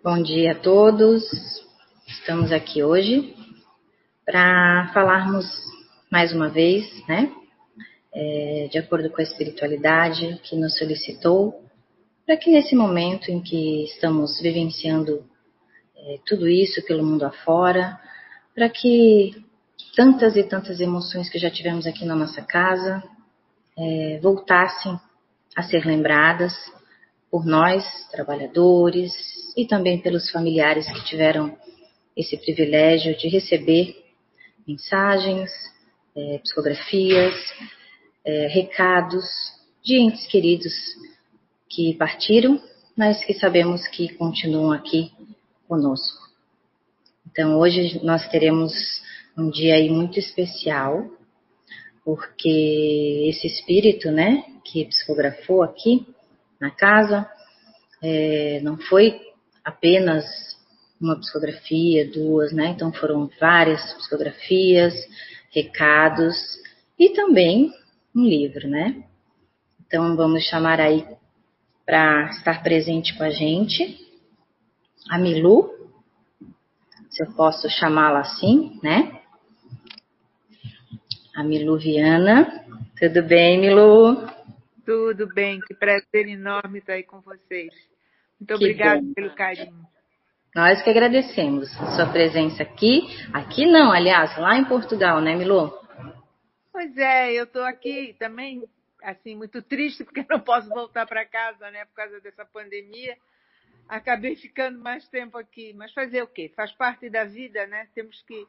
Bom dia a todos. Estamos aqui hoje para falarmos mais uma vez, né? É, de acordo com a espiritualidade que nos solicitou, para que nesse momento em que estamos vivenciando é, tudo isso pelo mundo afora, para que tantas e tantas emoções que já tivemos aqui na nossa casa é, voltassem a ser lembradas por nós, trabalhadores, e também pelos familiares que tiveram esse privilégio de receber mensagens, é, psicografias, é, recados de entes queridos que partiram, mas que sabemos que continuam aqui conosco. Então hoje nós teremos um dia aí muito especial, porque esse espírito, né, que psicografou aqui na casa, é, não foi apenas uma psicografia, duas, né? Então foram várias psicografias, recados e também um livro, né? Então vamos chamar aí para estar presente com a gente a Milu, se eu posso chamá-la assim, né? A Milu Viana. Tudo bem, Milu? Tudo bem, que prazer enorme estar aí com vocês. Muito obrigada pelo carinho. Nós que agradecemos a sua presença aqui. Aqui não, aliás, lá em Portugal, né, Milu? Pois é, eu estou aqui também, assim, muito triste porque não posso voltar para casa, né, por causa dessa pandemia. Acabei ficando mais tempo aqui, mas fazer o quê? Faz parte da vida, né? Temos que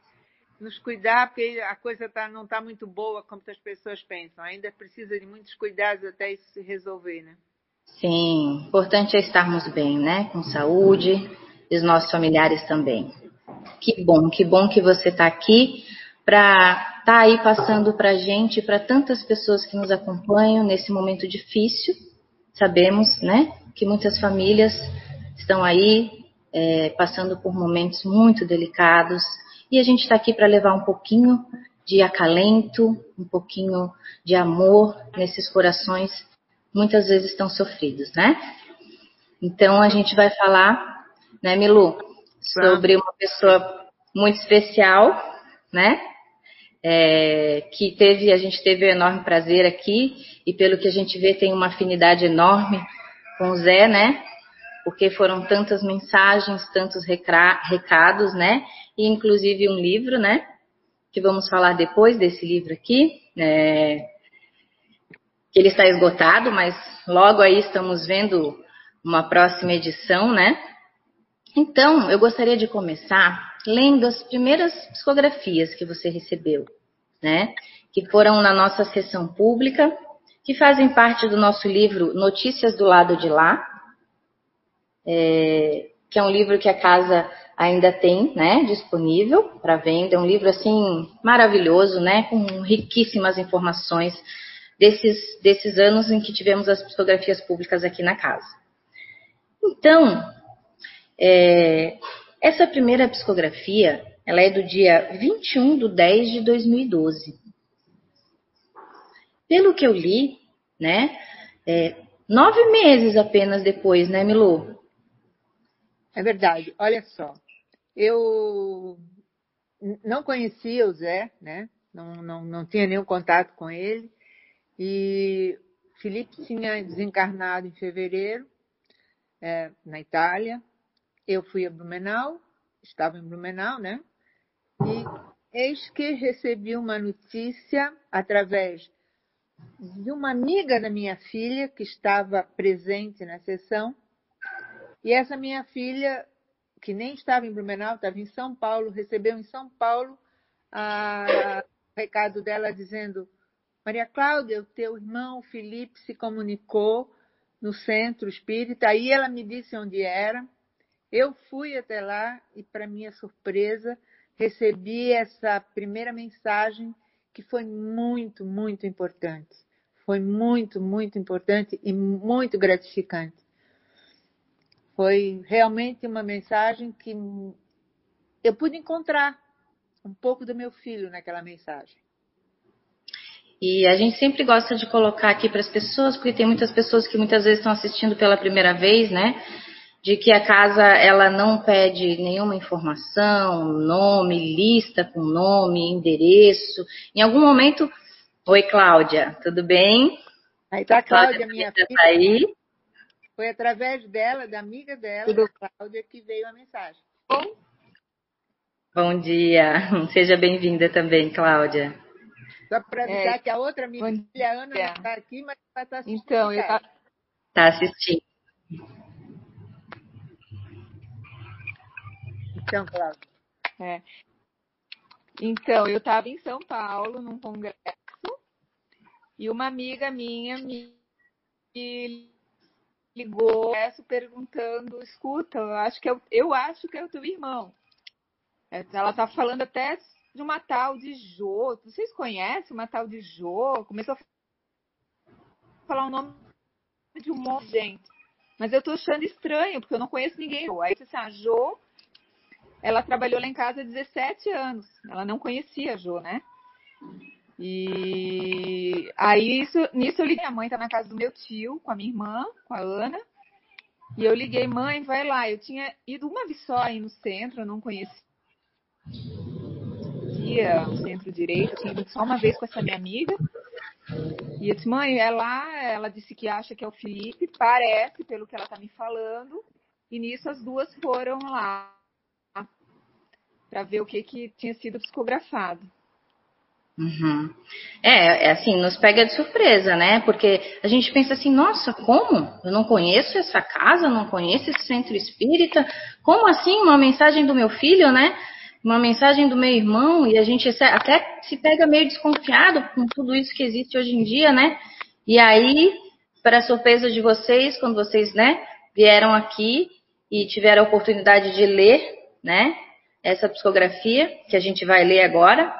nos cuidar, porque a coisa tá, não está muito boa como as pessoas pensam. Ainda precisa de muitos cuidados até isso se resolver, né? Sim, importante é estarmos bem, né? Com saúde e os nossos familiares também. Que bom, que bom que você está aqui para estar tá aí passando para a gente, para tantas pessoas que nos acompanham nesse momento difícil. Sabemos, né, que muitas famílias estão aí é, passando por momentos muito delicados e a gente está aqui para levar um pouquinho de acalento, um pouquinho de amor nesses corações muitas vezes estão sofridos, né? Então a gente vai falar, né, Milu, sobre uma pessoa muito especial, né? É, que teve, a gente teve um enorme prazer aqui e pelo que a gente vê tem uma afinidade enorme com o Zé, né? Porque foram tantas mensagens, tantos recados, né? E inclusive um livro, né? Que vamos falar depois desse livro aqui, é, que ele está esgotado, mas logo aí estamos vendo uma próxima edição, né? Então, eu gostaria de começar lendo as primeiras psicografias que você recebeu, né? Que foram na nossa sessão pública, que fazem parte do nosso livro Notícias do Lado de Lá, é, que é um livro que a casa ainda tem, né, disponível para venda. É um livro assim maravilhoso, né, com riquíssimas informações desses, desses anos em que tivemos as psicografias públicas aqui na casa. Então, é, essa primeira psicografia, ela é do dia 21 de 10 de 2012. Pelo que eu li, né, é, nove meses apenas depois, né, Milu? É verdade. Olha só, eu não conhecia o Zé, né? Não, não, não tinha nenhum contato com ele. E Felipe tinha desencarnado em fevereiro, é, na Itália. Eu fui a Blumenau, estava em Blumenau, né? E eis que recebi uma notícia através de uma amiga da minha filha que estava presente na sessão. E essa minha filha, que nem estava em Blumenau, estava em São Paulo, recebeu em São Paulo o recado dela dizendo Maria Cláudia, o teu irmão Felipe se comunicou no centro espírita, aí ela me disse onde era. Eu fui até lá e, para minha surpresa, recebi essa primeira mensagem que foi muito, muito importante. Foi muito, muito importante e muito gratificante. Foi realmente uma mensagem que eu pude encontrar um pouco do meu filho naquela mensagem. E a gente sempre gosta de colocar aqui para as pessoas, porque tem muitas pessoas que muitas vezes estão assistindo pela primeira vez, né? de que a casa ela não pede nenhuma informação, nome, lista com nome, endereço. Em algum momento, oi Cláudia, tudo bem? Aí tá a Cláudia, Cláudia minha filha. Tá aí. Foi através dela, da amiga dela, da Cláudia, que veio a mensagem. Bom, Bom dia, seja bem-vinda também, Cláudia. Só para avisar é, que a outra minha filha, Ana, não está aqui, mas vai estar assistindo. Então, Está tá assistindo. Então, Cláudia. É. Então, eu estava em São Paulo, num congresso, e uma amiga minha me ligou perguntando, escuta, eu acho que é, eu acho que é o teu irmão. Ela tá falando até de uma tal de Jo. Vocês conhecem uma tal de Jo? Começou a falar o nome de um monte de gente. Mas eu tô achando estranho, porque eu não conheço ninguém. Aí, assim, a Jo, ela trabalhou lá em casa há 17 anos. Ela não conhecia a Jo, né? E aí, isso, nisso eu liguei. Minha mãe tá na casa do meu tio, com a minha irmã, com a Ana. E eu liguei, mãe, vai lá. Eu tinha ido uma vez só aí no centro, eu não conhecia no centro-direita, tinha ido só uma vez com essa minha amiga. E eu disse, mãe, é lá, ela disse que acha que é o Felipe, parece, pelo que ela tá me falando. E nisso as duas foram lá para ver o que, que tinha sido psicografado. Uhum. É, é, assim, nos pega de surpresa, né? Porque a gente pensa assim, nossa, como? Eu não conheço essa casa, não conheço esse centro espírita. Como assim uma mensagem do meu filho, né? Uma mensagem do meu irmão e a gente até se pega meio desconfiado com tudo isso que existe hoje em dia, né? E aí, para surpresa de vocês, quando vocês, né, vieram aqui e tiveram a oportunidade de ler, né, essa psicografia que a gente vai ler agora,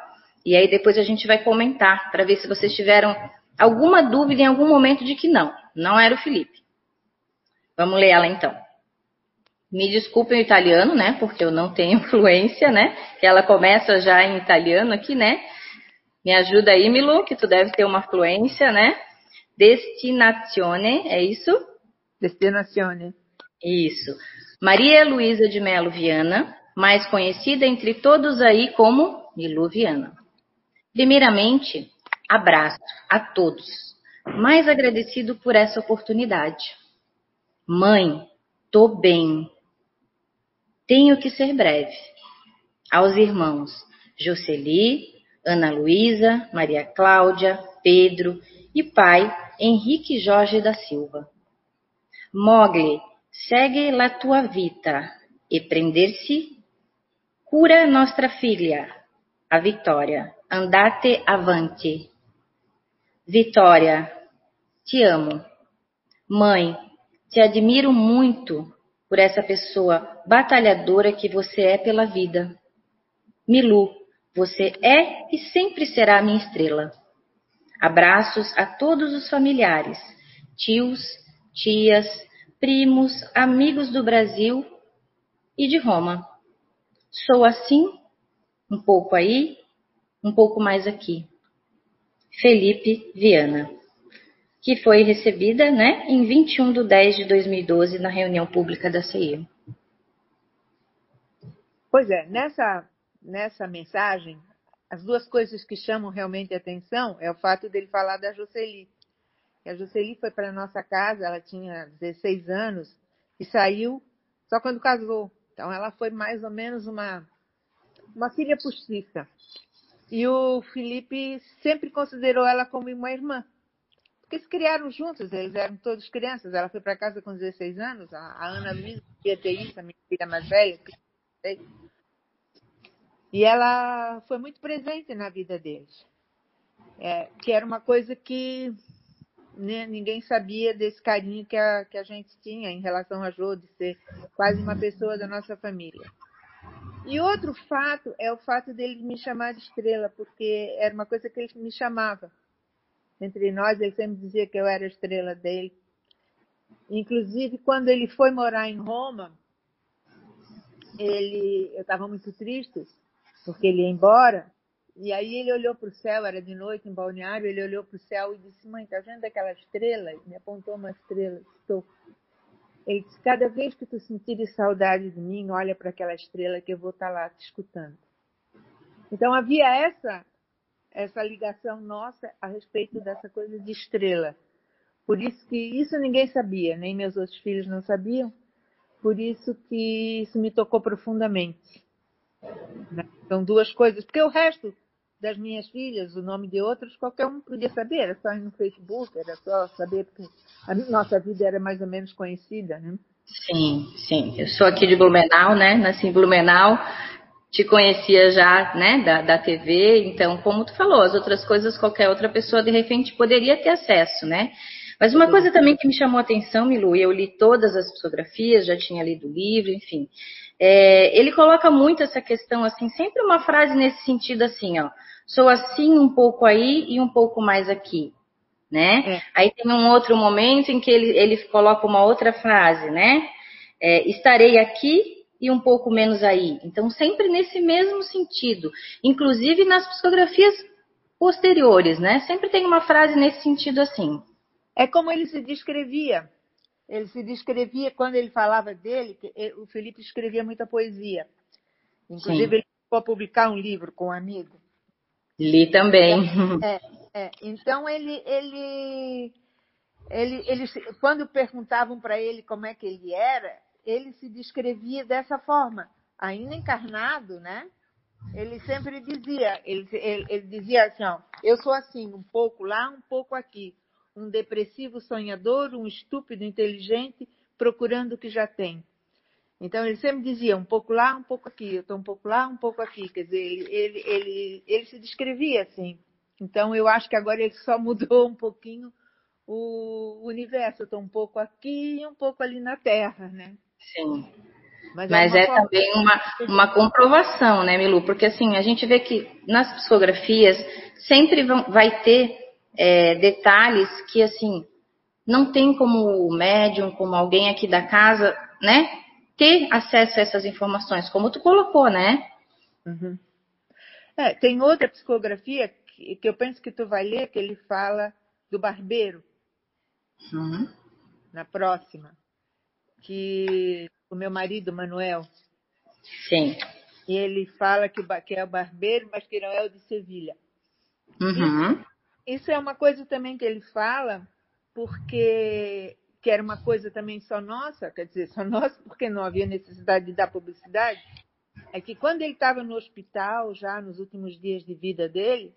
e aí depois a gente vai comentar para ver se vocês tiveram alguma dúvida em algum momento de que não, não era o Felipe. Vamos ler ela então. Me desculpem o italiano, né? Porque eu não tenho fluência, né? Que ela começa já em italiano aqui, né? Me ajuda aí, Milu, que tu deve ter uma fluência, né? Destinazione, é isso? Destinazione. Isso. Maria Luísa de Melo Viana, mais conhecida entre todos aí como Milu Viana. Primeiramente, abraço a todos, mais agradecido por essa oportunidade. Mãe, tô bem. Tenho que ser breve. Aos irmãos Jocely, Ana Luísa, Maria Cláudia, Pedro e pai Henrique Jorge da Silva. Mogli, segue la tua vita e prender-se cura nostra filha, a Vitória. Andate avanti. Vitória, te amo. Mãe, te admiro muito por essa pessoa batalhadora que você é pela vida. Milu, você é e sempre será minha estrela. Abraços a todos os familiares, tios, tias, primos, amigos do Brasil e de Roma. Sou assim, um pouco aí, um pouco mais aqui. Felipe Viana, que foi recebida né, em 21 de 10 de 2012 na reunião pública da CEI. Pois é, nessa, nessa mensagem, as duas coisas que chamam realmente atenção é o fato dele falar da Jocely. A Jocely foi para a nossa casa, ela tinha 16 anos e saiu só quando casou. Então ela foi mais ou menos uma, uma filha postiça. E o Felipe sempre considerou ela como uma irmã. Porque se criaram juntos, eles eram todos crianças. Ela foi para casa com 16 anos, a Ana Luísa ia ter isso, a minha filha mais velha. E ela foi muito presente na vida deles. É, que era uma coisa que né, ninguém sabia desse carinho que a, que a gente tinha em relação a Jô, de ser quase uma pessoa da nossa família. E outro fato é o fato dele me chamar de estrela, porque era uma coisa que ele me chamava. Entre nós, ele sempre dizia que eu era a estrela dele. Inclusive, quando ele foi morar em Roma, ele, eu estava muito triste, porque ele ia embora, e aí ele olhou para o céu, era de noite em balneário, ele olhou para o céu e disse, mãe, tá vendo aquela estrela? Me apontou uma estrela, estou. Ele disse: Cada vez que tu sentires saudade de mim, olha para aquela estrela que eu vou estar tá lá te escutando. Então havia essa essa ligação nossa a respeito dessa coisa de estrela. Por isso que isso ninguém sabia, nem meus outros filhos não sabiam. Por isso que isso me tocou profundamente. Né? São duas coisas, porque o resto das minhas filhas, o nome de outras, qualquer um podia saber, era só ir no Facebook, era só saber, porque a nossa vida era mais ou menos conhecida, né? Sim, sim. Eu sou aqui de Blumenau, né? Nasci em Blumenau, te conhecia já, né, da, da TV, então, como tu falou, as outras coisas qualquer outra pessoa de repente poderia ter acesso, né? Mas uma coisa também que me chamou a atenção, Milu, e eu li todas as psicografias, já tinha lido o livro, enfim. É, ele coloca muito essa questão, assim, sempre uma frase nesse sentido, assim, ó. Sou assim um pouco aí e um pouco mais aqui, né? É. Aí tem um outro momento em que ele, ele coloca uma outra frase, né? É, estarei aqui e um pouco menos aí. Então, sempre nesse mesmo sentido. Inclusive nas psicografias posteriores, né? Sempre tem uma frase nesse sentido assim. É como ele se descrevia. Ele se descrevia quando ele falava dele, o Felipe escrevia muita poesia. Inclusive, Sim. ele foi publicar um livro com um amigo. Li também. É, é. Então, ele, ele, ele, ele, quando perguntavam para ele como é que ele era, ele se descrevia dessa forma, ainda encarnado, né? Ele sempre dizia, ele, ele, ele dizia assim, ó, eu sou assim, um pouco lá, um pouco aqui, um depressivo sonhador, um estúpido inteligente, procurando o que já tem. Então ele sempre dizia um pouco lá, um pouco aqui, eu estou um pouco lá, um pouco aqui. Quer dizer, ele, ele, ele, ele se descrevia assim. Então eu acho que agora ele só mudou um pouquinho o universo. Eu estou um pouco aqui e um pouco ali na Terra, né? Sim. Mas, é Mas é, é também uma, uma comprovação, né, Milu? Porque assim, a gente vê que nas psicografias sempre vão, vai ter é, detalhes que assim não tem como o médium, como alguém aqui da casa, né, ter acesso a essas informações, como tu colocou, né? Uhum. É, tem outra psicografia que, que, eu penso que tu vai ler, que ele fala do barbeiro. Uhum. Na próxima que o meu marido, Manuel. Sim. E ele fala que, que é o barbeiro, mas que não é o de Sevilha. Uhum. Isso, é uma coisa também que ele fala, porque que era uma coisa também só nossa, quer dizer, só nossa, porque não havia necessidade de dar publicidade, é que quando ele estava no hospital, já nos últimos dias de vida dele,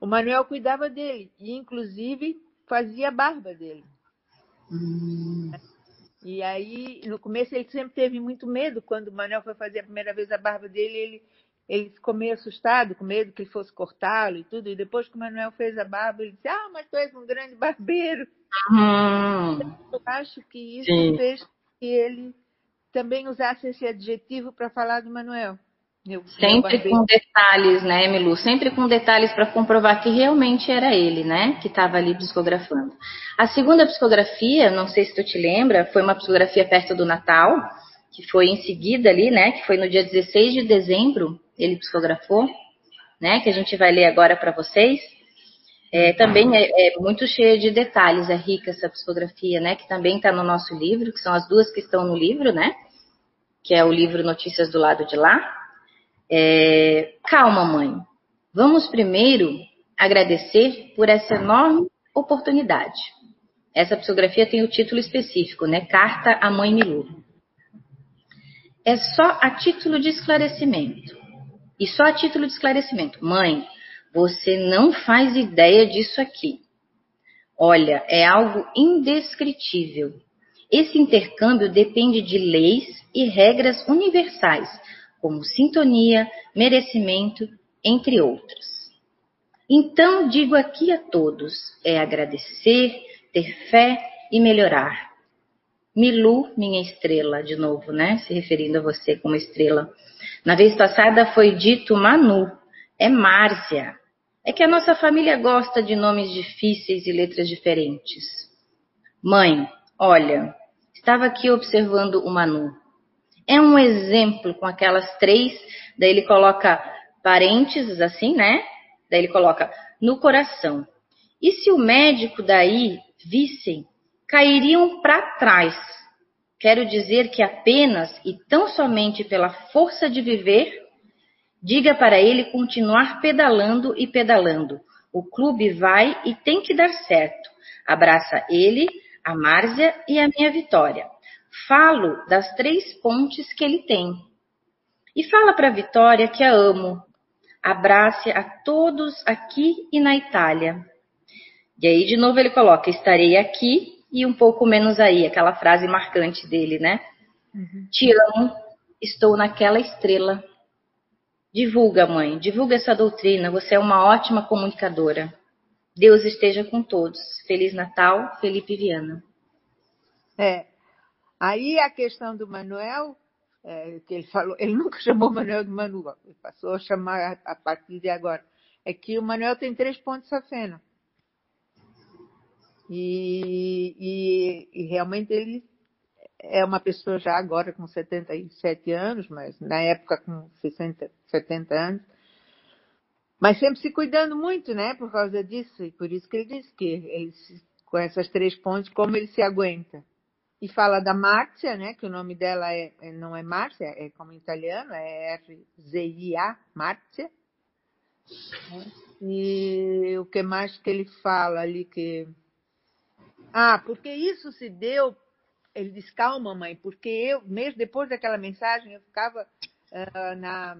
o Manuel cuidava dele e, inclusive, fazia a barba dele. Hum. E aí, no começo, ele sempre teve muito medo. Quando o Manuel foi fazer a primeira vez a barba dele, ele, ele ficou meio assustado, com medo que ele fosse cortá-lo e tudo. E depois que o Manuel fez a barba, ele disse: Ah, mas tu és um grande barbeiro. Uhum. Eu acho que isso Sim. fez que ele também usasse esse adjetivo para falar do Manuel. Meu, Sempre meu com detalhes, né, Emilu? Sempre com detalhes para comprovar que realmente era ele, né, que estava ali psicografando. A segunda psicografia, não sei se tu te lembra, foi uma psicografia perto do Natal, que foi em seguida ali, né, que foi no dia 16 de dezembro, ele psicografou, né, que a gente vai ler agora para vocês. É, também é, é, muito cheia de detalhes, é rica essa psicografia, né, que também está no nosso livro, que são as duas que estão no livro, né, que é o livro Notícias do Lado de Lá, é, calma, mãe. Vamos primeiro agradecer por essa enorme oportunidade. Essa psicografia tem o título específico, né? Carta à Mãe Milu. É só a título de esclarecimento. E só a título de esclarecimento. Mãe, você não faz ideia disso aqui. Olha, é algo indescritível. Esse intercâmbio depende de leis e regras universais como sintonia, merecimento, entre outros. Então, digo aqui a todos: é agradecer, ter fé e melhorar. Milu, minha estrela, de novo, né? Se referindo a você como estrela. Na vez passada foi dito Manu, é Márcia. É que a nossa família gosta de nomes difíceis e letras diferentes. Mãe, olha, estava aqui observando o Manu. É um exemplo com aquelas três, daí ele coloca parênteses assim, né? Daí ele coloca no coração. E se o médico daí vissem, cairiam para trás. quero dizer que apenas e tão somente pela força de viver, diga para ele continuar pedalando e pedalando. O clube vai e tem que dar certo. Abraça ele, a Márcia e a minha Vitória. Falo das três pontes que ele tem. E fala para Vitória que a amo. Abrace a todos aqui e na Itália. E aí, de novo, ele coloca: estarei aqui e um pouco menos aí, aquela frase marcante dele, né? Uhum. Te amo, estou naquela estrela. Divulga, mãe, divulga essa doutrina, você é uma ótima comunicadora. Deus esteja com todos. Feliz Natal, Felipe Viana. É. Aí a questão do Manuel, é, que ele falou, ele nunca chamou o Manuel de Manuel, ele passou a chamar a, a partir de agora. É que o Manuel tem três pontos safena. E, e, e, realmente ele é uma pessoa já agora com 77 anos, mas na época com 60, 70 anos. Mas sempre se cuidando muito, né? Por causa disso. E por isso que ele disse que ele, com essas três pontes, como ele se aguenta. E fala da Márcia, né? Que o nome dela é, é não é Márcia, é como italiano, é R-Z-I-A, Márcia. E o que mais que ele fala ali que ah, porque isso se deu. Ele diz, calma, mãe, porque eu, mesmo depois daquela mensagem, eu ficava uh, na.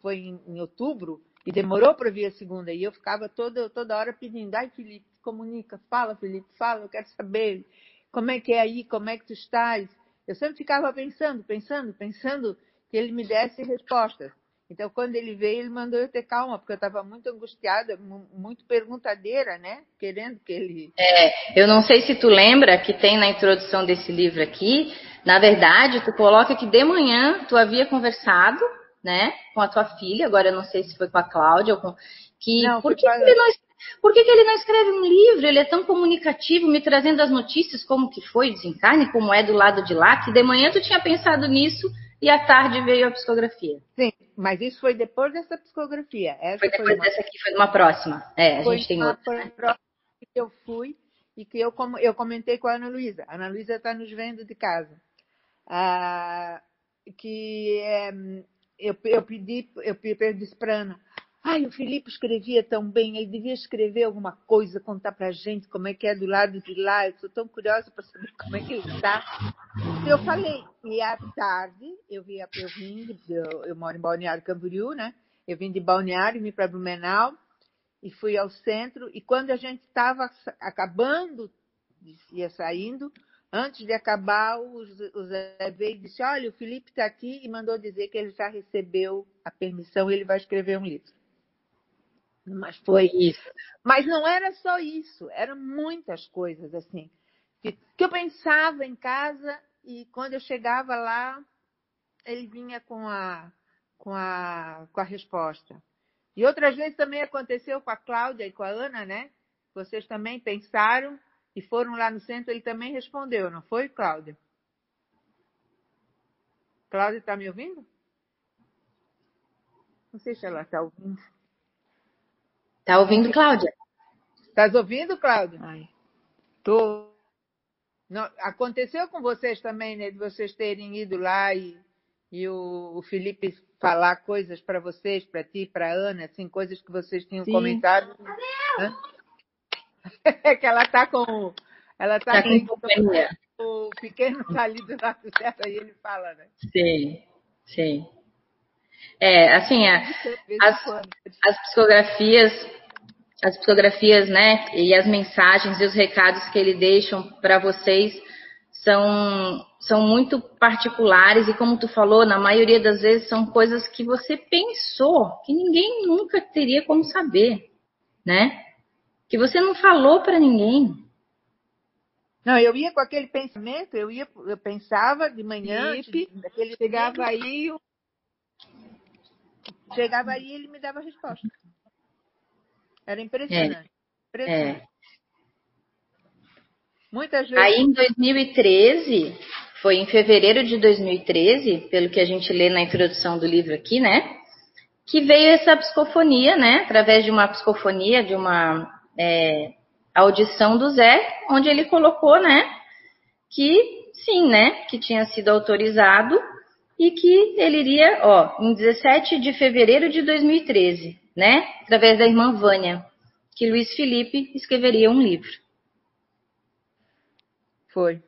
Foi em, em, outubro, e demorou para vir a segunda, e eu ficava toda, toda hora pedindo, ai, Felipe, comunica, fala, Felipe, fala, eu quero saber como é que é aí, como é que tu estás. Eu sempre ficava pensando, pensando, pensando que ele me desse respostas. Então, quando ele veio, ele mandou eu ter calma, porque eu estava muito angustiada, muito perguntadeira, né? Querendo que ele. É, eu não sei se tu lembra que tem na introdução desse livro aqui, na verdade, tu coloca que de manhã tu havia conversado, né, com a tua filha, agora eu não sei se foi com a Cláudia ou com. Que, não, por que, que ele não por que, que, ele não escreve um livro? Ele é tão comunicativo, me trazendo as notícias, como que foi o desencarne, como é do lado de lá, que de manhã tu tinha pensado nisso e à tarde veio a psicografia. Sim, mas isso foi depois dessa psicografia. Essa foi depois foi uma... dessa aqui, foi uma próxima. É, a foi gente tem outra. Foi próxima que eu fui e que eu, eu comentei com a Ana Luísa. A Ana Luísa está nos vendo de casa. Ah, que é, eu, eu pedi, eu pedi para Ana, Ai, o Felipe escrevia tão bem, ele devia escrever alguma coisa, contar pra gente como é que é do lado de lá. Eu sou tão curiosa para saber como é que ele está. Eu falei, e à tarde, eu, vim, eu vim, eu, eu moro em Balneário Camboriú, né? Eu vim de Balneário, vim para Blumenau e fui ao centro. E quando a gente estava acabando, ia saindo, antes de acabar, o Zé veio e disse: Olha, o Felipe está aqui e mandou dizer que ele já recebeu a permissão e ele vai escrever um livro. Mas foi isso. Mas não era só isso, eram muitas coisas assim. Que, que eu pensava em casa e quando eu chegava lá, ele vinha com a, com a, com a resposta. E outras vezes também aconteceu com a Cláudia e com a Ana, né? Vocês também pensaram e foram lá no centro, ele também respondeu, não foi, Cláudia? Cláudia está me ouvindo? Não sei se ela está ouvindo. Tá ouvindo, Cláudia? Estás ouvindo, Cláudia? Ai. Tô. Não, aconteceu com vocês também, né? De vocês terem ido lá e, e o, o Felipe falar coisas para vocês, para ti, para Ana, assim, coisas que vocês tinham Sim. comentado. É que ela tá com. Ela tá, tá com, com o pequeno tá ali do lado dela e ele fala, né? Sim, sim. É, assim, a, as, as psicografias as psicografias, né, e as mensagens e os recados que ele deixam para vocês são, são muito particulares e como tu falou, na maioria das vezes são coisas que você pensou, que ninguém nunca teria como saber, né? Que você não falou para ninguém. Não, eu ia com aquele pensamento, eu ia, eu pensava de manhã, daquele chegava aí, chegava aí e ele me dava a resposta. Era impressionante. É. impressionante. É. Muitas vezes. Aí em 2013, foi em fevereiro de 2013, pelo que a gente lê na introdução do livro aqui, né? Que veio essa psicofonia, né? Através de uma psicofonia, de uma é, audição do Zé, onde ele colocou, né? Que sim, né, que tinha sido autorizado e que ele iria, ó, em 17 de fevereiro de 2013, né, através da irmã Vânia, que Luiz Felipe escreveria um livro. Foi.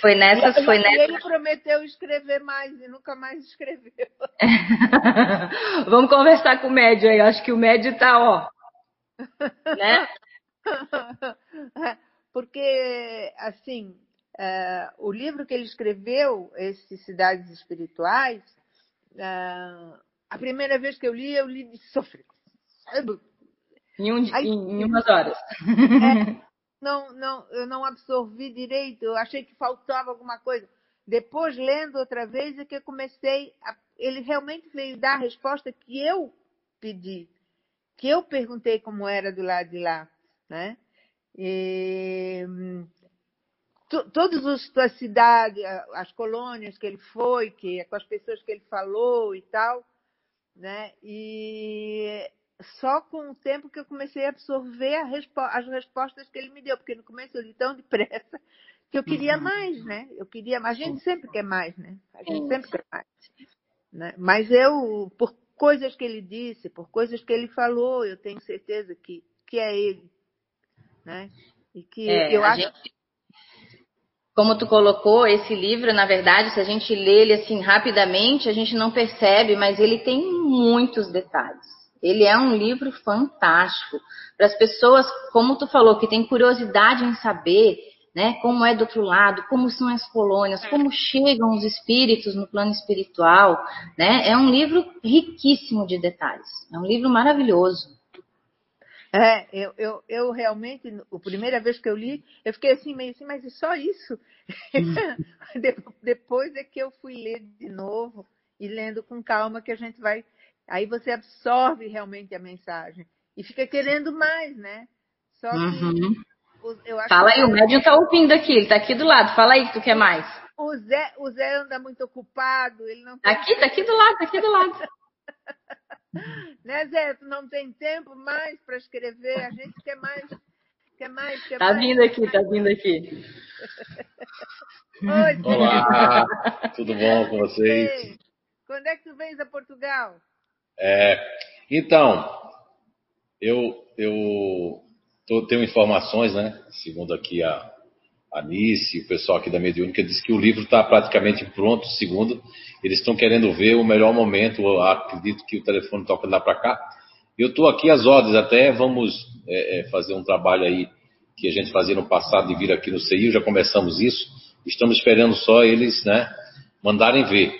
Foi nessas, foi nessas. ele prometeu escrever mais e nunca mais escreveu. Vamos conversar com o médio aí. Acho que o médio tá, ó. né? Porque, assim, uh, o livro que ele escreveu, esses Cidades Espirituais, uh, a primeira vez que eu li, eu li de sofrer. Em, um, Aí, em, em umas horas. É, não, não, eu não absorvi direito, eu achei que faltava alguma coisa. Depois, lendo outra vez, é que eu comecei. A, ele realmente veio dar a resposta que eu pedi, que eu perguntei como era do lado de lá, né? E, todas as cidades, as colônias que ele foi, que com as pessoas que ele falou e tal, né? E só com o tempo que eu comecei a absorver a respo as respostas que ele me deu, porque no começo eu li tão depressa que eu queria uhum. mais, né? Eu queria mais. A gente sempre quer mais, né? A gente sempre quer mais. Né? Mas eu, por coisas que ele disse, por coisas que ele falou, eu tenho certeza que, que é ele. Né? E que é, eu acho. Gente, como tu colocou, esse livro, na verdade, se a gente lê ele assim rapidamente, a gente não percebe, mas ele tem muitos detalhes. Ele é um livro fantástico para as pessoas, como tu falou, que têm curiosidade em saber, né, como é do outro lado, como são as colônias, é. como chegam os espíritos no plano espiritual, né? É um livro riquíssimo de detalhes. É um livro maravilhoso. É, eu, eu, eu realmente, a primeira vez que eu li, eu fiquei assim, meio assim, mas é só isso? Depois é que eu fui ler de novo e lendo com calma que a gente vai Aí você absorve realmente a mensagem e fica querendo mais, né? Só que uhum. eu acho Fala aí, o médium está ouvindo aqui, ele está aqui do lado. Fala aí que tu quer mais. O Zé, o Zé anda muito ocupado, ele não. Aqui, tá aqui do lado, tá aqui do lado. né, Zé? Tu não tem tempo mais para escrever, a gente quer mais, quer mais, quer tá mais. vindo aqui, tá vindo aqui. Oi, Olá, tudo bom com vocês? Quando é que tu vens a Portugal? É, então, eu, eu tô, tenho informações, né? Segundo aqui a, a Nice, o pessoal aqui da Mediúnica, diz que o livro está praticamente pronto, segundo. Eles estão querendo ver o melhor momento. Eu acredito que o telefone toca lá para cá. Eu estou aqui às ordens, até vamos é, é, fazer um trabalho aí que a gente fazia no passado de vir aqui no CIO, já começamos isso. Estamos esperando só eles, né, mandarem ver.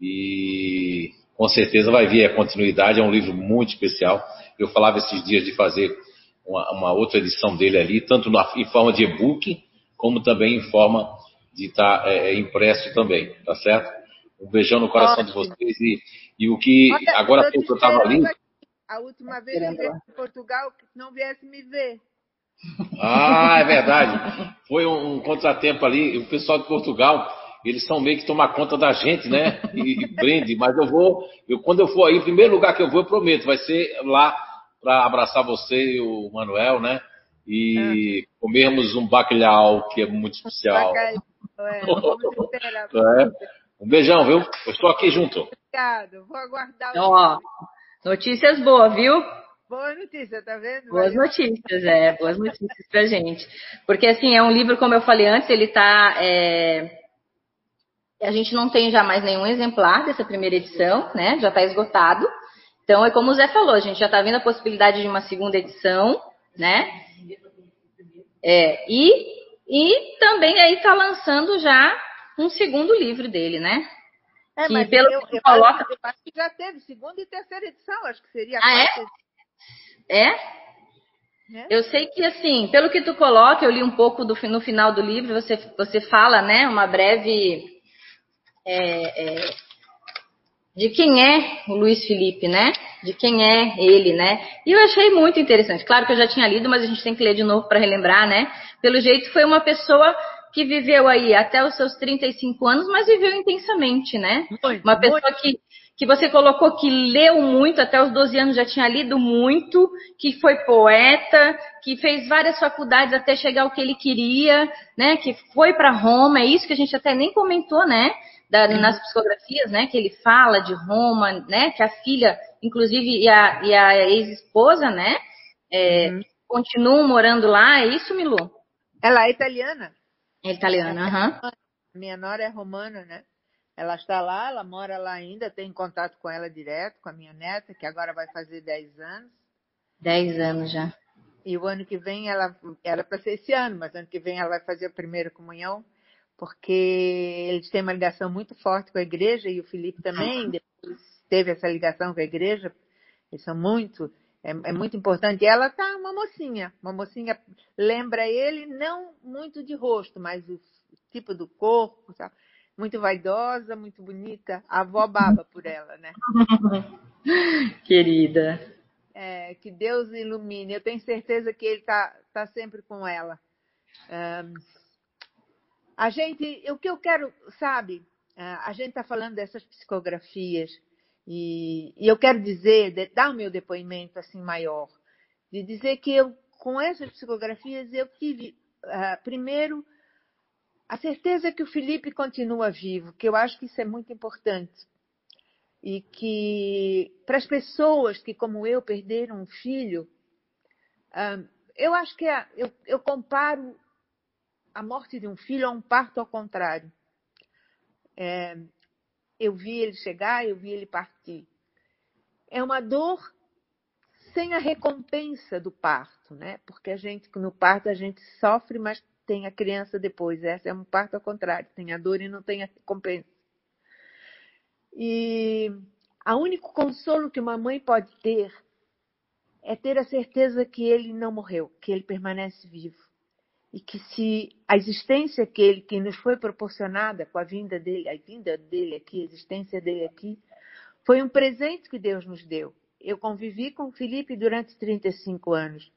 E com certeza vai vir a continuidade. É um livro muito especial. Eu falava esses dias de fazer uma, uma outra edição dele ali, tanto na, em forma de e-book, como também em forma de estar tá, é, é, impresso também, tá certo? Um beijão no coração Ótimo. de vocês e, e o que Olha, agora eu estava ali. A última vez que veio em Portugal, não viesse me ver. Ah, é verdade. Foi um, um contratempo ali. O pessoal de Portugal eles são meio que tomar conta da gente, né? E, e prende. Mas eu vou, eu, quando eu for aí, o primeiro lugar que eu vou, eu prometo, vai ser lá para abraçar você e o Manuel, né? E é. comermos um bacalhau, que é muito especial. Bacalhau, é. é. Um beijão, viu? Eu estou aqui junto. Obrigado, vou aguardar. Então, ó, notícias boas, viu? Boa notícia, tá vendo? Boas notícias, é, boas notícias pra gente. Porque, assim, é um livro, como eu falei antes, ele tá é, a gente não tem já mais nenhum exemplar dessa primeira edição, né? Já está esgotado. Então, é como o Zé falou, a gente já está vendo a possibilidade de uma segunda edição, né? É, e, e também aí está lançando já um segundo livro dele, né? É, que mas pelo eu, que eu, coloca... eu acho que já teve segunda e terceira edição, acho que seria ah, é? é? é? Eu sei que, assim, pelo que tu coloca, eu li um pouco do, no final do livro, você, você fala, né, uma breve é, é, de quem é o Luiz Felipe, né? De quem é ele, né? E eu achei muito interessante. Claro que eu já tinha lido, mas a gente tem que ler de novo para relembrar, né? Pelo jeito foi uma pessoa que viveu aí até os seus 35 anos, mas viveu intensamente, né? Muito, uma pessoa muito. que que você colocou que leu muito, até os 12 anos já tinha lido muito, que foi poeta, que fez várias faculdades até chegar ao que ele queria, né? Que foi para Roma, é isso que a gente até nem comentou, né? Da, nas psicografias, né? Que ele fala de Roma, né? Que a filha, inclusive, e a, e a ex-esposa, né? É, uhum. Continuam morando lá, é isso, Milu? Ela é italiana. É italiana, aham. Uhum. Minha nora é romana, né? Ela está lá, ela mora lá ainda, tem contato com ela direto, com a minha neta, que agora vai fazer 10 anos. 10 anos já. E o ano que vem ela era para ser esse ano, mas ano que vem ela vai fazer a primeira comunhão, porque eles têm uma ligação muito forte com a igreja e o Felipe também depois teve essa ligação com a igreja. Eles são muito, é, é muito importante. E ela tá uma mocinha, uma mocinha lembra ele não muito de rosto, mas o tipo do corpo, sabe? muito vaidosa, muito bonita. A avó baba por ela, né? Querida. É, que Deus ilumine. Eu tenho certeza que Ele está tá sempre com ela. Um, a gente, o que eu quero, sabe? A gente está falando dessas psicografias e, e eu quero dizer, de, dar o meu depoimento assim maior, de dizer que eu, com essas psicografias, eu tive, uh, primeiro, a certeza que o Felipe continua vivo, que eu acho que isso é muito importante. E que para as pessoas que, como eu, perderam um filho, eu acho que é, eu, eu comparo a morte de um filho a um parto ao contrário. É, eu vi ele chegar, eu vi ele partir. É uma dor sem a recompensa do parto, né? Porque a gente, no parto, a gente sofre, mas tem a criança depois. Essa é um parto ao contrário, tem a dor e não tem a recompensa. E o único consolo que uma mãe pode ter é ter a certeza que ele não morreu, que ele permanece vivo. E que se a existência que ele que nos foi proporcionada com a vinda dele, a vinda dele aqui, a existência dele aqui, foi um presente que Deus nos deu. Eu convivi com Felipe durante 35 anos.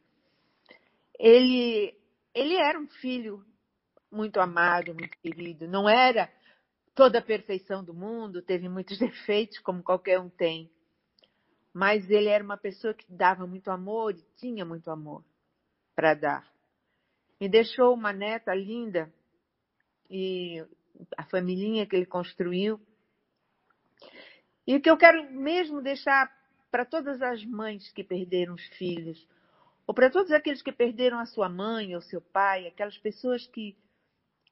Ele ele era um filho muito amado, muito querido. Não era toda a perfeição do mundo, teve muitos defeitos, como qualquer um tem. Mas ele era uma pessoa que dava muito amor e tinha muito amor para dar. Me deixou uma neta linda e a família que ele construiu. E o que eu quero mesmo deixar para todas as mães que perderam os filhos, ou para todos aqueles que perderam a sua mãe ou seu pai, aquelas pessoas que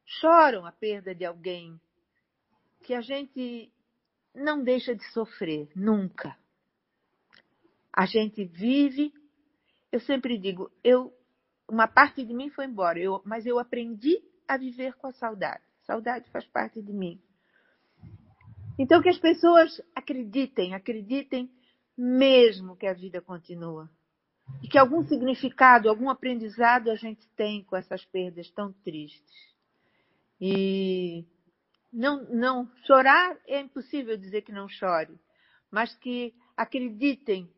choram a perda de alguém, que a gente não deixa de sofrer, nunca. A gente vive, eu sempre digo, eu uma parte de mim foi embora, eu, mas eu aprendi a viver com a saudade. Saudade faz parte de mim. Então que as pessoas acreditem, acreditem mesmo que a vida continua e que algum significado, algum aprendizado a gente tem com essas perdas tão tristes. E não, não chorar é impossível dizer que não chore, mas que acreditem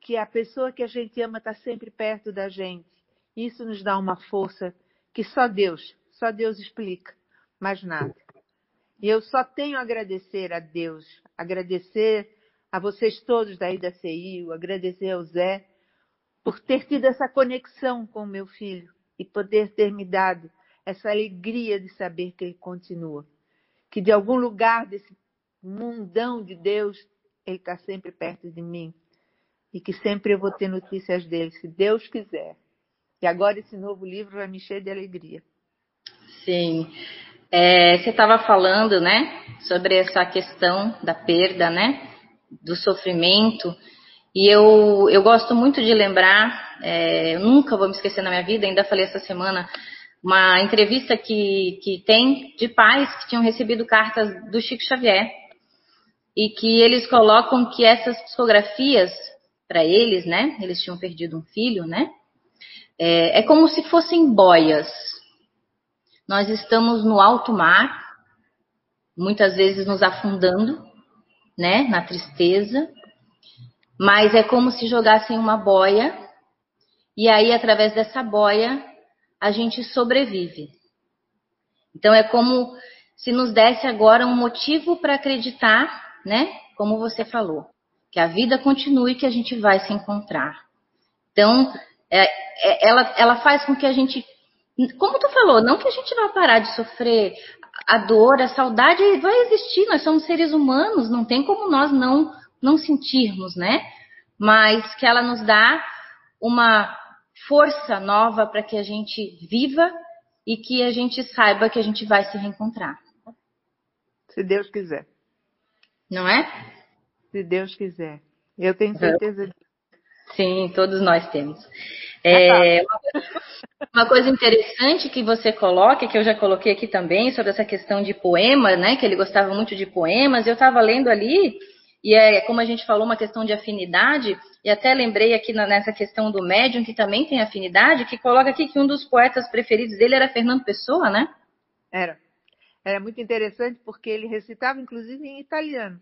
que a pessoa que a gente ama está sempre perto da gente. Isso nos dá uma força que só Deus, só Deus explica, mais nada. E eu só tenho a agradecer a Deus, agradecer a vocês todos daí da CIU, agradecer ao Zé, por ter tido essa conexão com o meu filho e poder ter me dado essa alegria de saber que ele continua. Que de algum lugar desse mundão de Deus, ele está sempre perto de mim. E que sempre eu vou ter notícias dele, se Deus quiser. E agora esse novo livro vai me encher de alegria. Sim. É, você estava falando, né, sobre essa questão da perda, né, do sofrimento. E eu, eu gosto muito de lembrar, é, eu nunca vou me esquecer na minha vida, ainda falei essa semana, uma entrevista que, que tem de pais que tinham recebido cartas do Chico Xavier. E que eles colocam que essas psicografias, para eles, né? Eles tinham perdido um filho, né? É, é como se fossem boias. Nós estamos no alto mar, muitas vezes nos afundando, né? Na tristeza mas é como se jogassem uma boia e aí através dessa boia a gente sobrevive. Então é como se nos desse agora um motivo para acreditar, né? Como você falou, que a vida continue, que a gente vai se encontrar. Então, é, é, ela, ela faz com que a gente, como tu falou, não que a gente vá parar de sofrer a dor, a saudade vai existir. Nós somos seres humanos, não tem como nós não não sentirmos, né? Mas que ela nos dá uma força nova para que a gente viva e que a gente saiba que a gente vai se reencontrar. Se Deus quiser. Não é? Se Deus quiser. Eu tenho certeza disso. Sim, todos nós temos. É, uma coisa interessante que você coloca, que eu já coloquei aqui também, sobre essa questão de poema, né? Que ele gostava muito de poemas. Eu estava lendo ali, e é como a gente falou, uma questão de afinidade, e até lembrei aqui nessa questão do médium, que também tem afinidade, que coloca aqui que um dos poetas preferidos dele era Fernando Pessoa, né? Era. Era muito interessante porque ele recitava, inclusive, em italiano.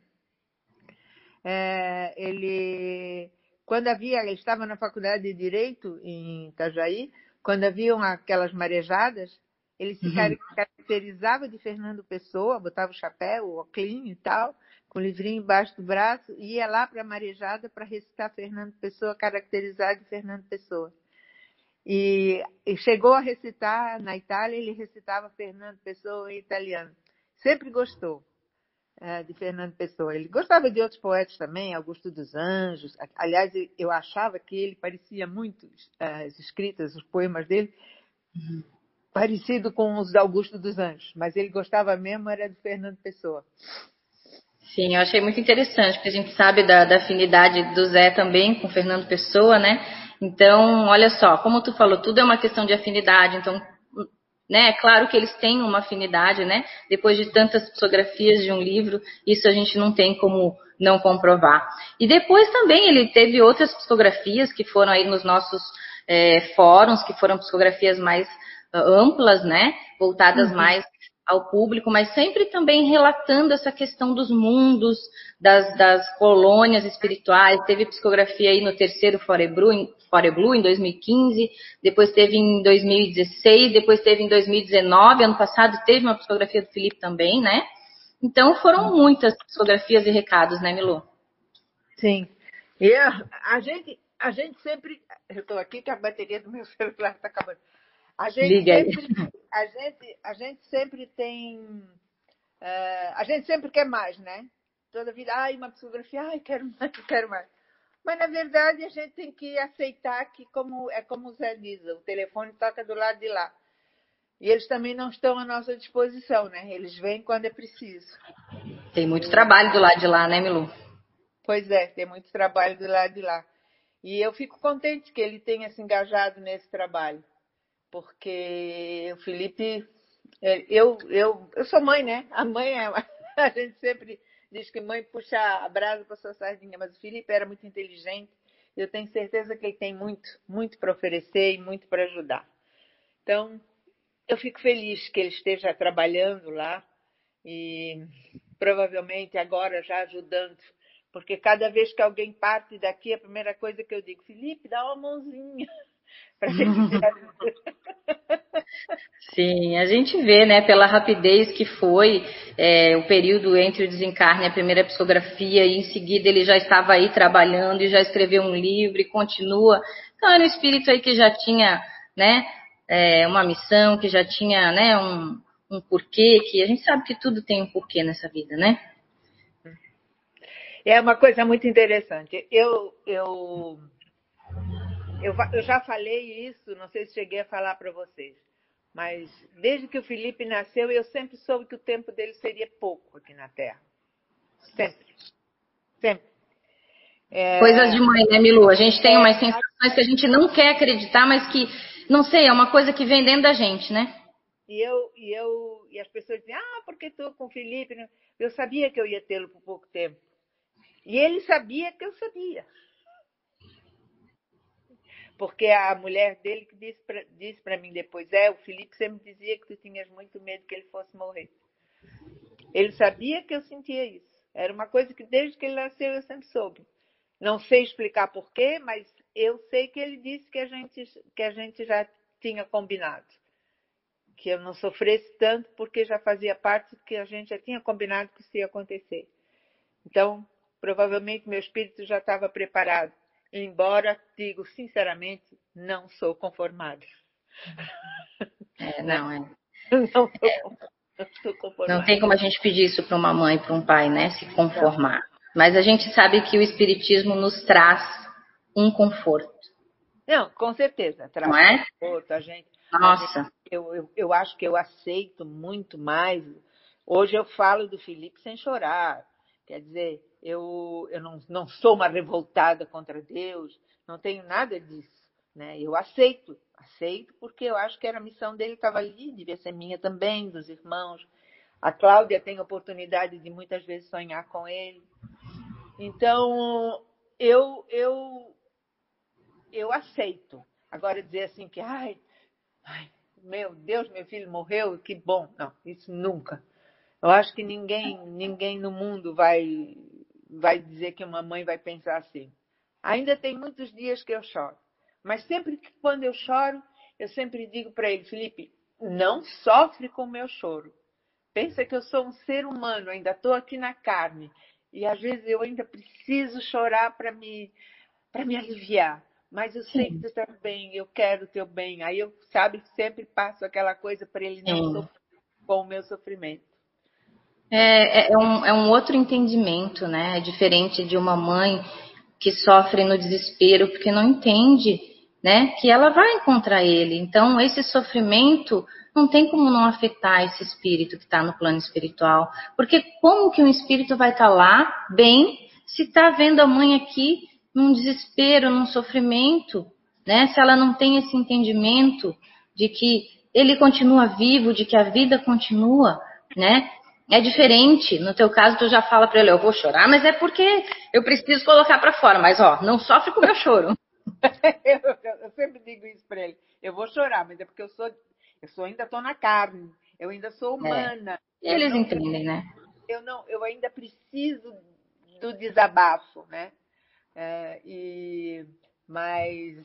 É, ele quando havia, ele estava na faculdade de Direito em Itajaí, quando haviam aquelas marejadas, ele se uhum. caracterizava de Fernando Pessoa, botava o chapéu, o óculos e tal, com o livrinho embaixo do braço, e ia lá para a marejada para recitar Fernando Pessoa, caracterizado de Fernando Pessoa. E, e, chegou a recitar, na Itália, ele recitava Fernando Pessoa em italiano. Sempre gostou de Fernando Pessoa. Ele gostava de outros poetas também, Augusto dos Anjos. Aliás, eu achava que ele parecia muito, é, as escritas, os poemas dele, uhum. parecido com os de Augusto dos Anjos. Mas ele gostava mesmo, era de Fernando Pessoa. Sim, eu achei muito interessante, porque a gente sabe da, da afinidade do Zé também com Fernando Pessoa, né? Então, olha só, como tu falou, tudo é uma questão de afinidade. Então, né? É claro que eles têm uma afinidade, né? Depois de tantas psicografias de um livro, isso a gente não tem como não comprovar. E depois também ele teve outras psicografias que foram aí nos nossos é, fóruns, que foram psicografias mais uh, amplas, né? Voltadas uhum. mais ao público, mas sempre também relatando essa questão dos mundos, das, das colônias espirituais. Teve psicografia aí no terceiro Forebru, Foreblu em 2015, depois teve em 2016, depois teve em 2019, ano passado teve uma psicografia do Felipe também, né? Então foram muitas psicografias e recados, né, Milu? Sim. E a gente, a gente sempre. Eu estou aqui que a bateria do meu celular está acabando. A gente, Liga sempre, a, gente, a gente sempre tem. Uh, a gente sempre quer mais, né? Toda vida, ai, uma psicografia, ai, quero mais, quero mais. Mas, na verdade, a gente tem que aceitar que, como é como o Zé diz, o telefone toca do lado de lá. E eles também não estão à nossa disposição, né? Eles vêm quando é preciso. Tem muito trabalho do lado de lá, né, Milu? Pois é, tem muito trabalho do lado de lá. E eu fico contente que ele tenha se engajado nesse trabalho porque o Felipe, é, eu, eu, eu sou mãe, né? A mãe é, a gente sempre diz que mãe puxa a brasa para sua sardinha, mas o Felipe era muito inteligente. Eu tenho certeza que ele tem muito, muito para oferecer e muito para ajudar. Então, eu fico feliz que ele esteja trabalhando lá e provavelmente agora já ajudando, porque cada vez que alguém parte daqui, a primeira coisa que eu digo, Felipe, dá uma mãozinha. para Sim, a gente vê, né, pela rapidez que foi é, o período entre o desencarne e a primeira psicografia, e em seguida ele já estava aí trabalhando e já escreveu um livro e continua. Então era um espírito aí que já tinha, né, é, uma missão, que já tinha, né, um, um porquê, que a gente sabe que tudo tem um porquê nessa vida, né? É uma coisa muito interessante. Eu, eu eu, eu já falei isso, não sei se cheguei a falar para vocês, mas desde que o Felipe nasceu, eu sempre soube que o tempo dele seria pouco aqui na Terra. Sempre. Sempre. É... Coisas de mãe, né, Milu? A gente tem é, umas sensações que a gente não quer acreditar, mas que, não sei, é uma coisa que vem dentro da gente, né? E eu, e eu, e as pessoas dizem, ah, porque estou com o Felipe? Eu sabia que eu ia tê-lo por pouco tempo. E ele sabia que eu sabia porque a mulher dele que disse para mim depois, é, o Felipe sempre dizia que tu tinhas muito medo que ele fosse morrer. Ele sabia que eu sentia isso. Era uma coisa que desde que ele nasceu eu sempre soube. Não sei explicar porquê, mas eu sei que ele disse que a gente, que a gente já tinha combinado. que eu não sofresse tanto, porque já fazia parte do que a gente já tinha combinado que isso ia acontecer. Então, provavelmente meu espírito já estava preparado. Embora, digo sinceramente, não sou conformada. É, não, é. Não, tô, não tem como a gente pedir isso para uma mãe, para um pai, né? Se conformar. Mas a gente sabe que o Espiritismo nos traz um conforto. Não, com certeza. Traz não é? conforto. A gente, Nossa. A gente, eu, eu, eu acho que eu aceito muito mais. Hoje eu falo do Felipe sem chorar. Quer dizer, eu, eu não, não sou uma revoltada contra Deus, não tenho nada disso. Né? Eu aceito, aceito porque eu acho que era a missão dele, estava ali, devia ser minha também, dos irmãos. A Cláudia tem oportunidade de muitas vezes sonhar com ele. Então, eu, eu, eu aceito. Agora dizer assim que, ai, ai, meu Deus, meu filho morreu, que bom. Não, isso nunca. Eu acho que ninguém, ninguém no mundo vai, vai dizer que uma mãe vai pensar assim. Ainda tem muitos dias que eu choro. Mas sempre que quando eu choro, eu sempre digo para ele, Felipe, não sofre com o meu choro. Pensa que eu sou um ser humano, ainda estou aqui na carne. E às vezes eu ainda preciso chorar para me, para me aliviar. Mas eu sei que tu está bem, eu quero o teu bem. Aí eu, sabe, sempre passo aquela coisa para ele não Sim. sofrer com o meu sofrimento. É, é, é, um, é um outro entendimento, né? É diferente de uma mãe que sofre no desespero porque não entende, né? Que ela vai encontrar ele. Então, esse sofrimento não tem como não afetar esse espírito que está no plano espiritual. Porque como que um espírito vai estar tá lá, bem, se está vendo a mãe aqui num desespero, num sofrimento, né? Se ela não tem esse entendimento de que ele continua vivo, de que a vida continua, né? É diferente. No teu caso, tu já fala para ele, eu vou chorar, mas é porque eu preciso colocar para fora. Mas ó, não sofre com o meu choro. eu, eu, sempre digo isso para ele. Eu vou chorar, mas é porque eu sou eu sou, ainda estou na carne, eu ainda sou é. humana. É. Eles não, entendem, né? Eu não, eu ainda preciso do desabafo, né? É, e mas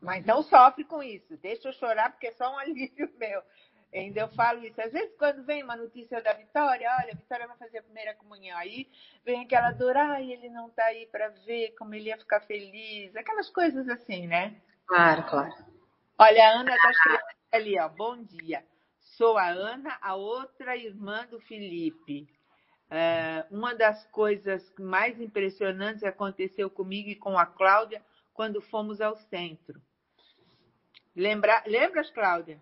mas não sofre com isso. Deixa eu chorar porque é só um alívio meu. Ainda eu falo isso. Às vezes, quando vem uma notícia da Vitória, olha, a Vitória vai fazer a primeira comunhão. Aí vem aquela dor, ai, ele não está aí para ver como ele ia ficar feliz. Aquelas coisas assim, né? Claro, claro. Olha, a Ana está escrevendo ali, ó. Bom dia. Sou a Ana, a outra irmã do Felipe. É, uma das coisas mais impressionantes aconteceu comigo e com a Cláudia quando fomos ao centro. Lembra, lembras, Cláudia?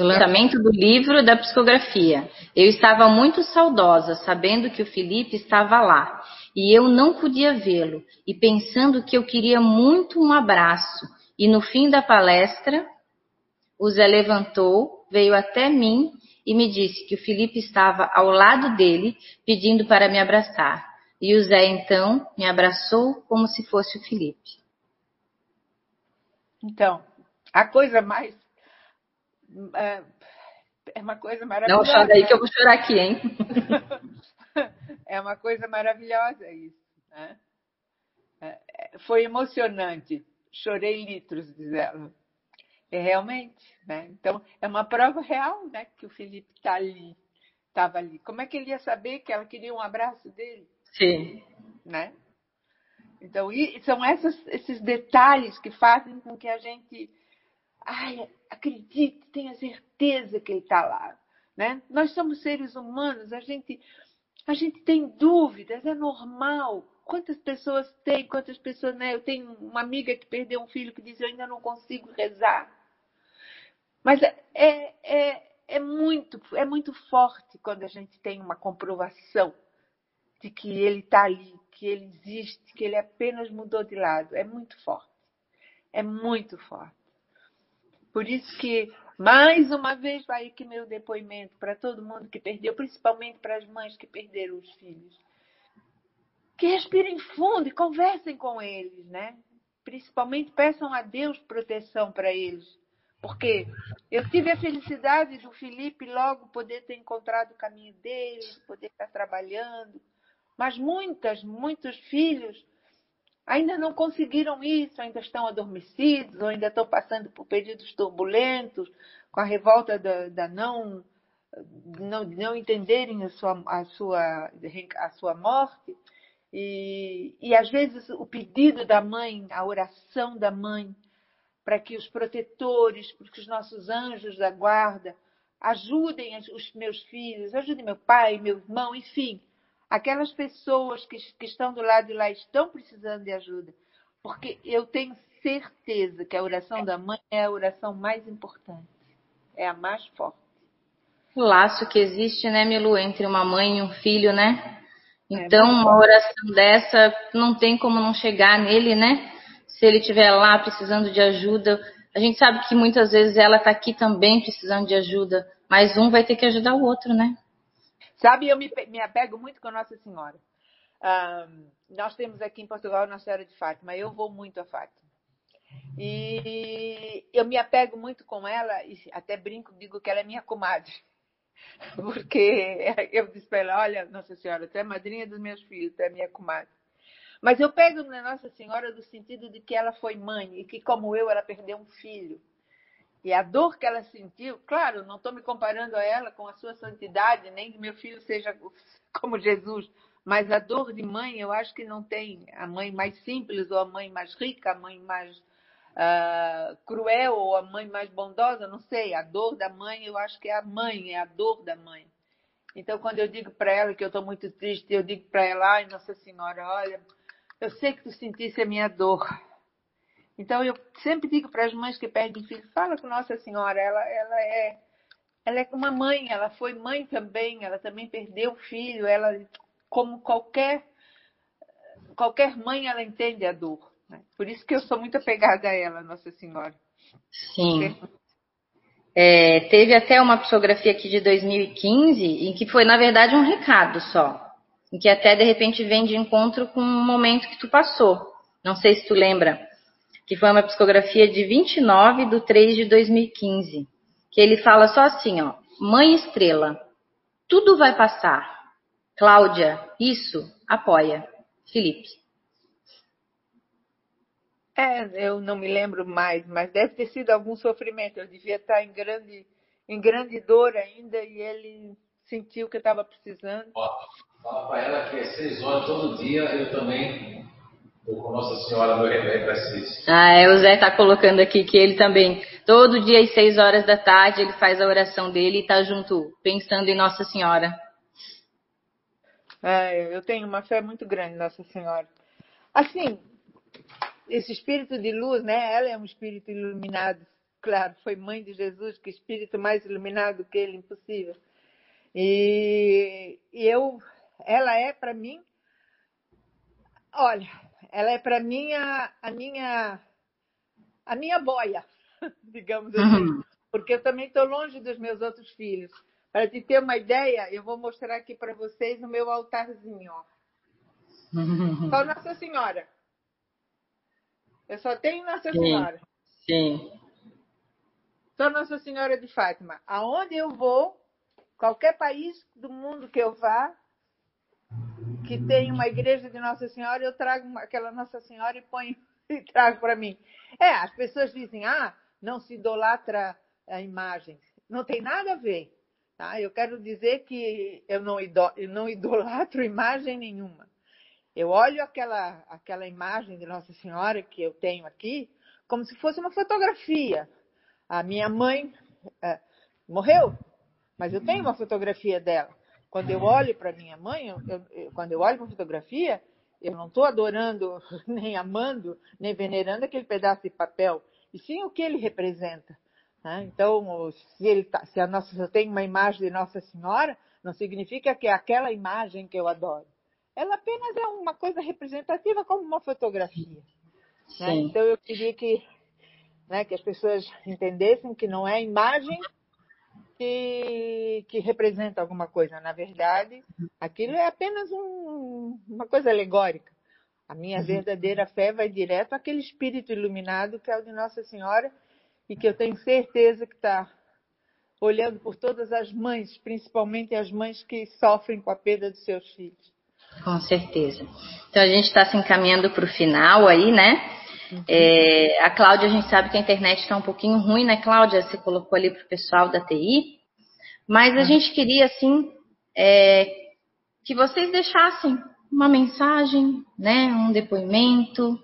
No lançamento do livro da psicografia, eu estava muito saudosa, sabendo que o Felipe estava lá, e eu não podia vê-lo, e pensando que eu queria muito um abraço. E no fim da palestra, o Zé levantou, veio até mim e me disse que o Felipe estava ao lado dele, pedindo para me abraçar. E o Zé então me abraçou como se fosse o Felipe. Então, a coisa mais. É, é uma coisa maravilhosa. Não chora aí que eu vou chorar aqui, hein? é uma coisa maravilhosa isso. Né? É, é, foi emocionante. Chorei litros, diz ela. É realmente, né? Então, é uma prova real, né? Que o Felipe está ali, estava ali. Como é que ele ia saber que ela queria um abraço dele? Sim. Né? Então, são essas, esses detalhes que fazem com que a gente ai, acredite, tenha certeza que ele está lá. Né? Nós somos seres humanos, a gente, a gente tem dúvidas, é normal. Quantas pessoas têm, quantas pessoas, né? Eu tenho uma amiga que perdeu um filho que diz, eu ainda não consigo rezar. Mas é, é, é, muito, é muito forte quando a gente tem uma comprovação de que ele está ali, que ele existe, que ele apenas mudou de lado. É muito forte. É muito forte. Por isso que, mais uma vez, vai aqui meu depoimento para todo mundo que perdeu, principalmente para as mães que perderam os filhos. Que respirem fundo e conversem com eles, né? Principalmente peçam a Deus proteção para eles porque eu tive a felicidade do Felipe logo poder ter encontrado o caminho dele, poder estar trabalhando. Mas muitas, muitos filhos ainda não conseguiram isso, ainda estão adormecidos, ou ainda estão passando por períodos turbulentos, com a revolta da, da não, não, não entenderem a sua, a sua, a sua morte. E, e às vezes o pedido da mãe, a oração da mãe, para que os protetores, para que os nossos anjos da guarda ajudem os meus filhos, ajudem meu pai, meu irmão, enfim, aquelas pessoas que, que estão do lado de lá estão precisando de ajuda. Porque eu tenho certeza que a oração da mãe é a oração mais importante, é a mais forte. O laço que existe, né, Milu, entre uma mãe e um filho, né? É então, é uma oração dessa não tem como não chegar nele, né? Se ele estiver lá precisando de ajuda. A gente sabe que muitas vezes ela está aqui também precisando de ajuda, mas um vai ter que ajudar o outro, né? Sabe, eu me, me apego muito com a Nossa Senhora. Um, nós temos aqui em Portugal Nossa Senhora de Fátima. Eu vou muito a Fátima. E eu me apego muito com ela e até brinco, digo que ela é minha comadre. Porque eu disse para ela, olha, Nossa Senhora, tu é madrinha dos meus filhos, tu é minha comadre. Mas eu pego na Nossa Senhora do sentido de que ela foi mãe e que, como eu, ela perdeu um filho. E a dor que ela sentiu, claro, não estou me comparando a ela com a sua santidade, nem que meu filho seja como Jesus, mas a dor de mãe, eu acho que não tem a mãe mais simples ou a mãe mais rica, a mãe mais uh, cruel ou a mãe mais bondosa, não sei. A dor da mãe, eu acho que é a mãe, é a dor da mãe. Então, quando eu digo para ela que eu estou muito triste, eu digo para ela, ai, Nossa Senhora, olha, eu sei que tu sentisse a minha dor então eu sempre digo para as mães que perdem filho, fala com Nossa Senhora, ela, ela é ela é uma mãe, ela foi mãe também, ela também perdeu o filho, ela como qualquer qualquer mãe ela entende a dor. Né? Por isso que eu sou muito apegada a ela, Nossa Senhora. Sim. É, teve até uma psicografia aqui de 2015 em que foi na verdade um recado só, em que até de repente vem de encontro com um momento que tu passou. Não sei se tu lembra que foi uma psicografia de 29 de 3 de 2015, que ele fala só assim, ó, Mãe Estrela, tudo vai passar. Cláudia, isso, apoia. Felipe. É, eu não me lembro mais, mas deve ter sido algum sofrimento. Eu devia estar em grande, em grande dor ainda e ele sentiu que eu estava precisando. Ó, fala para ela que é seis horas todo dia eu também com Nossa Senhora no remédio para Ah, é, o Zé está colocando aqui que ele também, todo dia às seis horas da tarde, ele faz a oração dele e está junto, pensando em Nossa Senhora. É, eu tenho uma fé muito grande Nossa Senhora. Assim, esse espírito de luz, né? Ela é um espírito iluminado. Claro, foi mãe de Jesus, que espírito mais iluminado que ele, impossível. E, e eu, ela é para mim, olha, ela é para mim a, a, minha a minha boia, digamos assim, uhum. porque eu também estou longe dos meus outros filhos. Para te ter uma ideia, eu vou mostrar aqui para vocês o meu altarzinho, ó. Uhum. Só Nossa Senhora. Eu só tenho Nossa Sim. Senhora. Sim. Só Nossa Senhora de Fátima. Aonde eu vou, qualquer país do mundo que eu vá, que tem uma igreja de Nossa Senhora, eu trago aquela Nossa Senhora e ponho e trago para mim. É, as pessoas dizem, ah, não se idolatra a imagem. Não tem nada a ver. Tá? Eu quero dizer que eu não, eu não idolatro imagem nenhuma. Eu olho aquela, aquela imagem de Nossa Senhora que eu tenho aqui como se fosse uma fotografia. A minha mãe é, morreu, mas eu tenho uma fotografia dela. Quando eu olho para minha mãe, eu, eu, quando eu olho para a fotografia, eu não estou adorando, nem amando, nem venerando aquele pedaço de papel, e sim o que ele representa. Né? Então, se, ele tá, se, a nossa, se eu tenho uma imagem de Nossa Senhora, não significa que é aquela imagem que eu adoro. Ela apenas é uma coisa representativa como uma fotografia. Né? Então, eu queria que, né, que as pessoas entendessem que não é imagem que, que representa alguma coisa. Na verdade, aquilo é apenas um, uma coisa alegórica. A minha uhum. verdadeira fé vai direto àquele espírito iluminado que é o de Nossa Senhora e que eu tenho certeza que está olhando por todas as mães, principalmente as mães que sofrem com a perda dos seus filhos. Com certeza. Então a gente está se encaminhando para o final aí, né? Uhum. É, a Cláudia, a gente sabe que a internet está um pouquinho ruim, né, Cláudia? Você colocou ali para o pessoal da TI. Mas a uhum. gente queria, assim, é, que vocês deixassem uma mensagem, né, um depoimento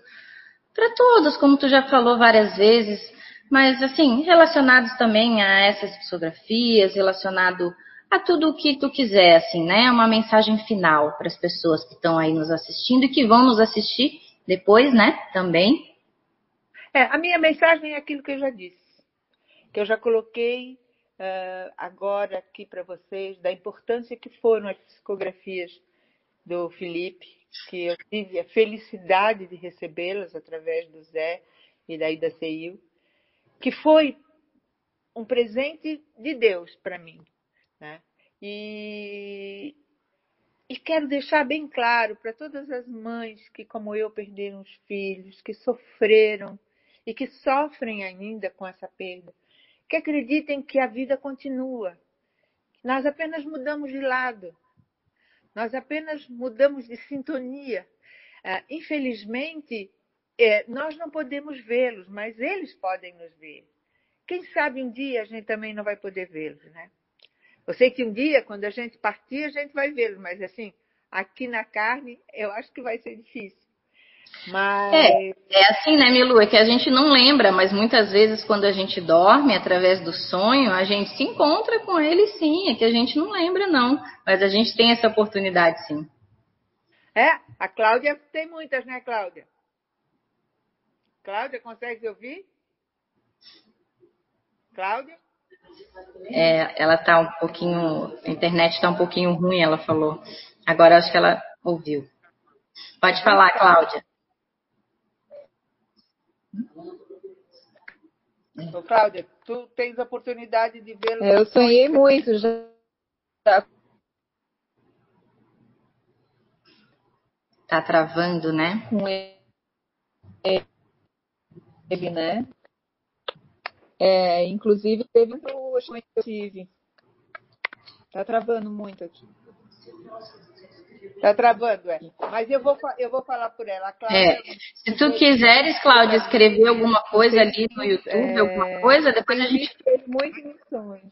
para todos, como tu já falou várias vezes, mas assim, relacionados também a essas psicografias, relacionado a tudo o que tu quiser, assim, né? Uma mensagem final para as pessoas que estão aí nos assistindo e que vão nos assistir depois, né? Também. É, a minha mensagem é aquilo que eu já disse, que eu já coloquei uh, agora aqui para vocês, da importância que foram as psicografias do Felipe, que eu tive a felicidade de recebê-las através do Zé e daí da CEIU, que foi um presente de Deus para mim. Né? E, e quero deixar bem claro para todas as mães que, como eu, perderam os filhos, que sofreram e que sofrem ainda com essa perda, que acreditem que a vida continua. Nós apenas mudamos de lado, nós apenas mudamos de sintonia. Uh, infelizmente, é, nós não podemos vê-los, mas eles podem nos ver. Quem sabe um dia a gente também não vai poder vê-los, né? Eu sei que um dia, quando a gente partir, a gente vai vê-los, mas assim, aqui na carne, eu acho que vai ser difícil. Mas... É, é assim, né, Milu? É que a gente não lembra, mas muitas vezes quando a gente dorme, através do sonho, a gente se encontra com ele sim. É que a gente não lembra, não. Mas a gente tem essa oportunidade, sim. É, a Cláudia tem muitas, né, Cláudia? Cláudia, consegue ouvir? Cláudia? É, ela tá um pouquinho. A internet está um pouquinho ruim, ela falou. Agora acho que ela ouviu. Pode falar, Cláudia. Ô, Cláudia, tu tens a oportunidade de vê-lo. Eu sonhei muito já. Tá travando, né? Com ele, né? É, inclusive teve um que eu tive. Tá travando muito aqui. Tá travando, é. Mas eu vou, eu vou falar por ela. Cláudia, é. Se tu quiseres, Cláudia, escrever alguma coisa ali no YouTube, é... alguma coisa, depois a gente. Fez muitas missões.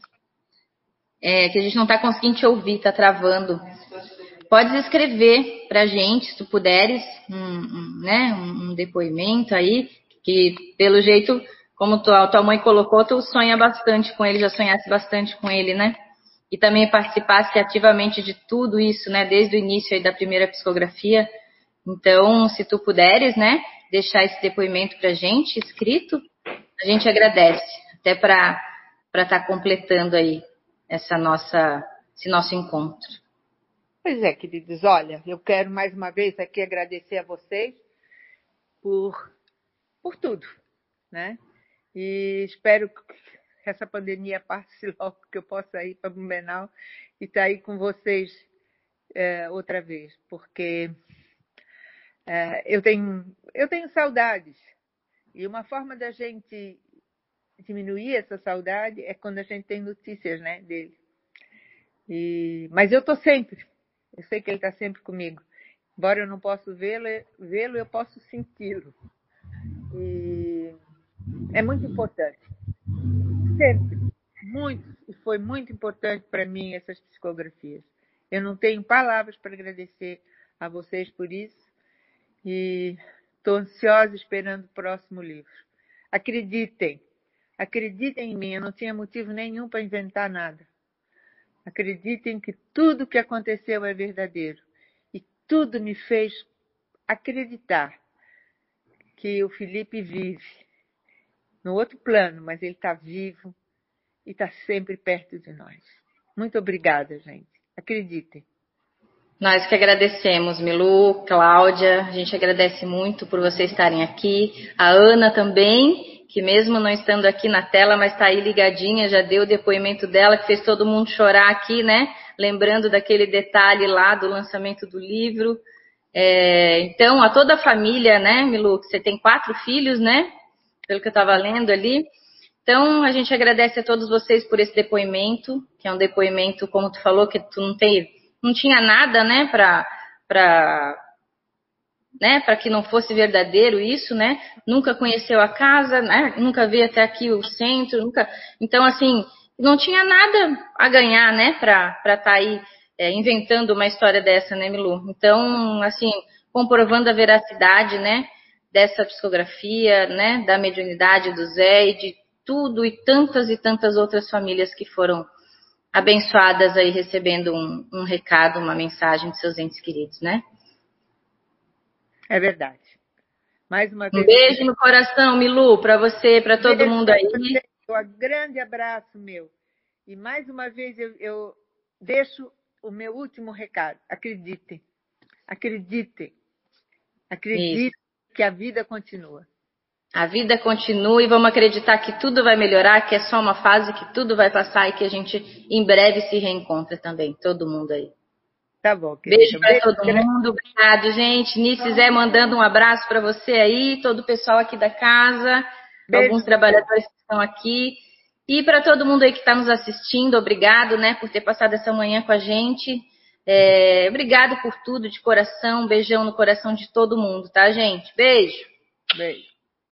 É, que a gente não está conseguindo te ouvir, tá travando. Podes escrever pra gente, se tu puderes, um, um né, um depoimento aí, que pelo jeito, como tua, tua mãe colocou, tu sonha bastante com ele, já sonhasse bastante com ele, né? E também participasse ativamente de tudo isso, né, desde o início da primeira psicografia. Então, se tu puderes, né, deixar esse depoimento para a gente escrito, a gente agradece, até para estar tá completando aí essa nossa, esse nosso encontro. Pois é, queridos, olha, eu quero mais uma vez aqui agradecer a vocês por, por tudo, né? E espero essa pandemia passe logo, que eu possa ir para Blumenau e estar tá aí com vocês é, outra vez, porque é, eu, tenho, eu tenho saudades. E uma forma da gente diminuir essa saudade é quando a gente tem notícias né, dele. E, mas eu estou sempre, eu sei que ele está sempre comigo. Embora eu não possa vê-lo, vê-lo eu posso senti-lo. E é muito importante sempre, muito, e foi muito importante para mim essas psicografias. Eu não tenho palavras para agradecer a vocês por isso e estou ansiosa esperando o próximo livro. Acreditem, acreditem em mim, eu não tinha motivo nenhum para inventar nada. Acreditem que tudo o que aconteceu é verdadeiro e tudo me fez acreditar que o Felipe vive no outro plano, mas ele está vivo e está sempre perto de nós. Muito obrigada, gente. Acreditem. Nós que agradecemos, Milu, Cláudia, a gente agradece muito por vocês estarem aqui. A Ana também, que mesmo não estando aqui na tela, mas está aí ligadinha, já deu o depoimento dela, que fez todo mundo chorar aqui, né? Lembrando daquele detalhe lá do lançamento do livro. É, então, a toda a família, né, Milu, você tem quatro filhos, né? Pelo que eu estava lendo ali. Então, a gente agradece a todos vocês por esse depoimento, que é um depoimento, como tu falou, que tu não, tem, não tinha nada, né, para para né, para que não fosse verdadeiro isso, né? Nunca conheceu a casa, né? Nunca veio até aqui o centro, nunca. Então, assim, não tinha nada a ganhar, né, para estar tá aí é, inventando uma história dessa, né, Milu? Então, assim, comprovando a veracidade, né, dessa psicografia, né, da mediunidade do Zé e de tudo e tantas e tantas outras famílias que foram abençoadas aí recebendo um, um recado, uma mensagem de seus entes queridos, né? É verdade. Mais uma vez. Um beijo no coração, Milu, para você, para todo beijo mundo aí. Um grande abraço meu. E mais uma vez eu, eu deixo o meu último recado. Acreditem. Acreditem. Acreditem que a vida continua. A vida continua e vamos acreditar que tudo vai melhorar, que é só uma fase, que tudo vai passar e que a gente em breve se reencontra também, todo mundo aí. Tá bom. Querida. Beijo para todo mundo. Obrigado, gente. Nice Zé mandando um abraço para você aí, todo o pessoal aqui da casa, Beijo. alguns trabalhadores que estão aqui. E para todo mundo aí que está nos assistindo, obrigado, né, por ter passado essa manhã com a gente. É, obrigado por tudo, de coração. Um beijão no coração de todo mundo, tá, gente? Beijo. Beijo.